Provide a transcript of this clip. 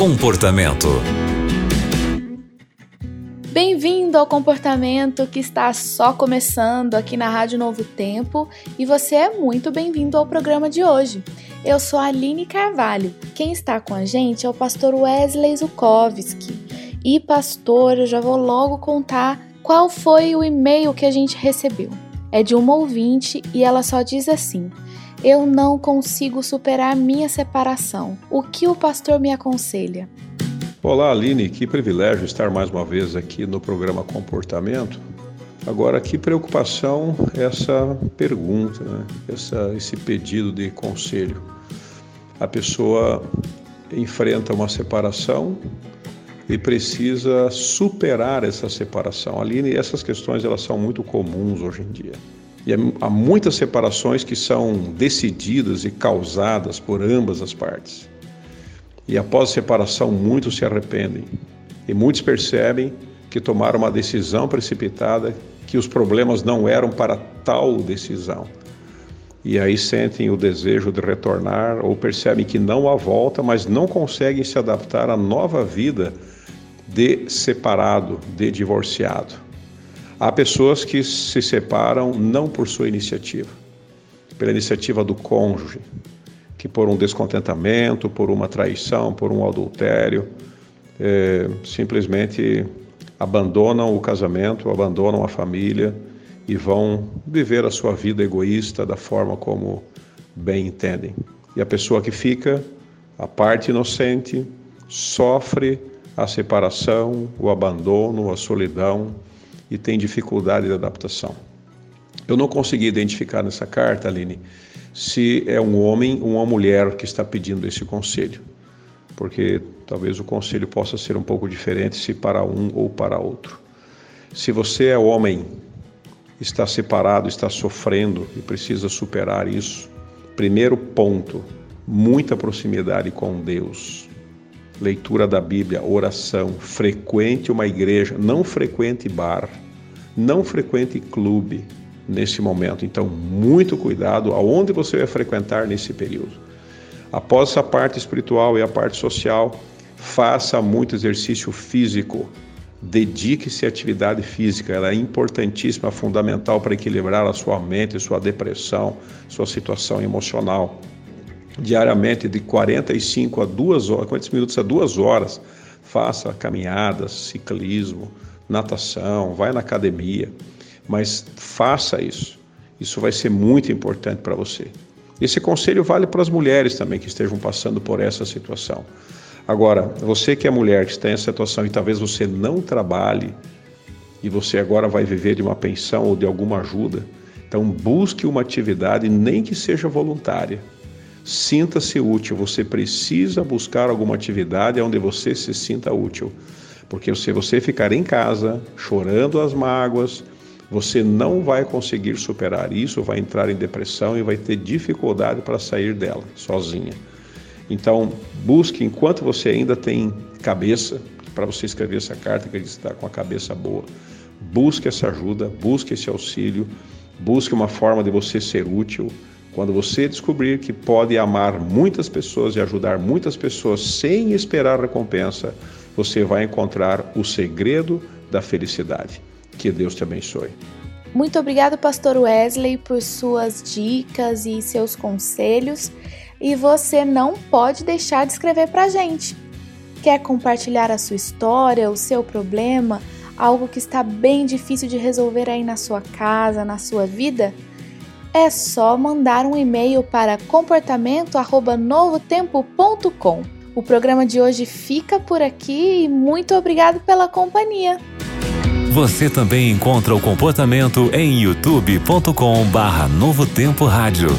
Comportamento. Bem-vindo ao comportamento que está só começando aqui na Rádio Novo Tempo e você é muito bem-vindo ao programa de hoje. Eu sou a Aline Carvalho. Quem está com a gente é o pastor Wesley Zukovski. E pastor, eu já vou logo contar qual foi o e-mail que a gente recebeu. É de uma ouvinte e ela só diz assim: eu não consigo superar minha separação. O que o pastor me aconselha? Olá, Aline, que privilégio estar mais uma vez aqui no programa Comportamento. Agora, que preocupação essa pergunta, né? essa, esse pedido de conselho. A pessoa enfrenta uma separação e precisa superar essa separação. Aline, essas questões elas são muito comuns hoje em dia. E há muitas separações que são decididas e causadas por ambas as partes. E após a separação, muitos se arrependem. E muitos percebem que tomaram uma decisão precipitada, que os problemas não eram para tal decisão. E aí sentem o desejo de retornar ou percebem que não há volta, mas não conseguem se adaptar à nova vida de separado, de divorciado. Há pessoas que se separam não por sua iniciativa, pela iniciativa do cônjuge, que por um descontentamento, por uma traição, por um adultério, é, simplesmente abandonam o casamento, abandonam a família e vão viver a sua vida egoísta da forma como bem entendem. E a pessoa que fica, a parte inocente, sofre a separação, o abandono, a solidão, e tem dificuldade de adaptação. Eu não consegui identificar nessa carta, Aline, se é um homem ou uma mulher que está pedindo esse conselho, porque talvez o conselho possa ser um pouco diferente se para um ou para outro. Se você é homem, está separado, está sofrendo e precisa superar isso, primeiro ponto, muita proximidade com Deus. Leitura da Bíblia, oração, frequente uma igreja, não frequente bar não frequente clube nesse momento. Então, muito cuidado aonde você vai frequentar nesse período. Após a parte espiritual e a parte social, faça muito exercício físico. Dedique-se à atividade física, ela é importantíssima, fundamental para equilibrar a sua mente, sua depressão, sua situação emocional. Diariamente, de 45 a 2 horas, 40 minutos a 2 horas, faça caminhadas, ciclismo, natação, vai na academia, mas faça isso. Isso vai ser muito importante para você. Esse conselho vale para as mulheres também que estejam passando por essa situação. Agora, você que é mulher, que está em situação e talvez você não trabalhe e você agora vai viver de uma pensão ou de alguma ajuda, então busque uma atividade, nem que seja voluntária. Sinta-se útil, você precisa buscar alguma atividade onde você se sinta útil. Porque se você ficar em casa chorando as mágoas, você não vai conseguir superar isso, vai entrar em depressão e vai ter dificuldade para sair dela sozinha. Então, busque enquanto você ainda tem cabeça para você escrever essa carta que está com a cabeça boa. Busque essa ajuda, busque esse auxílio, busque uma forma de você ser útil. Quando você descobrir que pode amar muitas pessoas e ajudar muitas pessoas sem esperar recompensa, você vai encontrar o segredo da felicidade. Que Deus te abençoe. Muito obrigado, Pastor Wesley, por suas dicas e seus conselhos. E você não pode deixar de escrever para a gente. Quer compartilhar a sua história, o seu problema, algo que está bem difícil de resolver aí na sua casa, na sua vida? É só mandar um e-mail para comportamento@novotempo.com. O programa de hoje fica por aqui e muito obrigado pela companhia. Você também encontra o comportamento em youtube.com/barra Novo Tempo Rádio.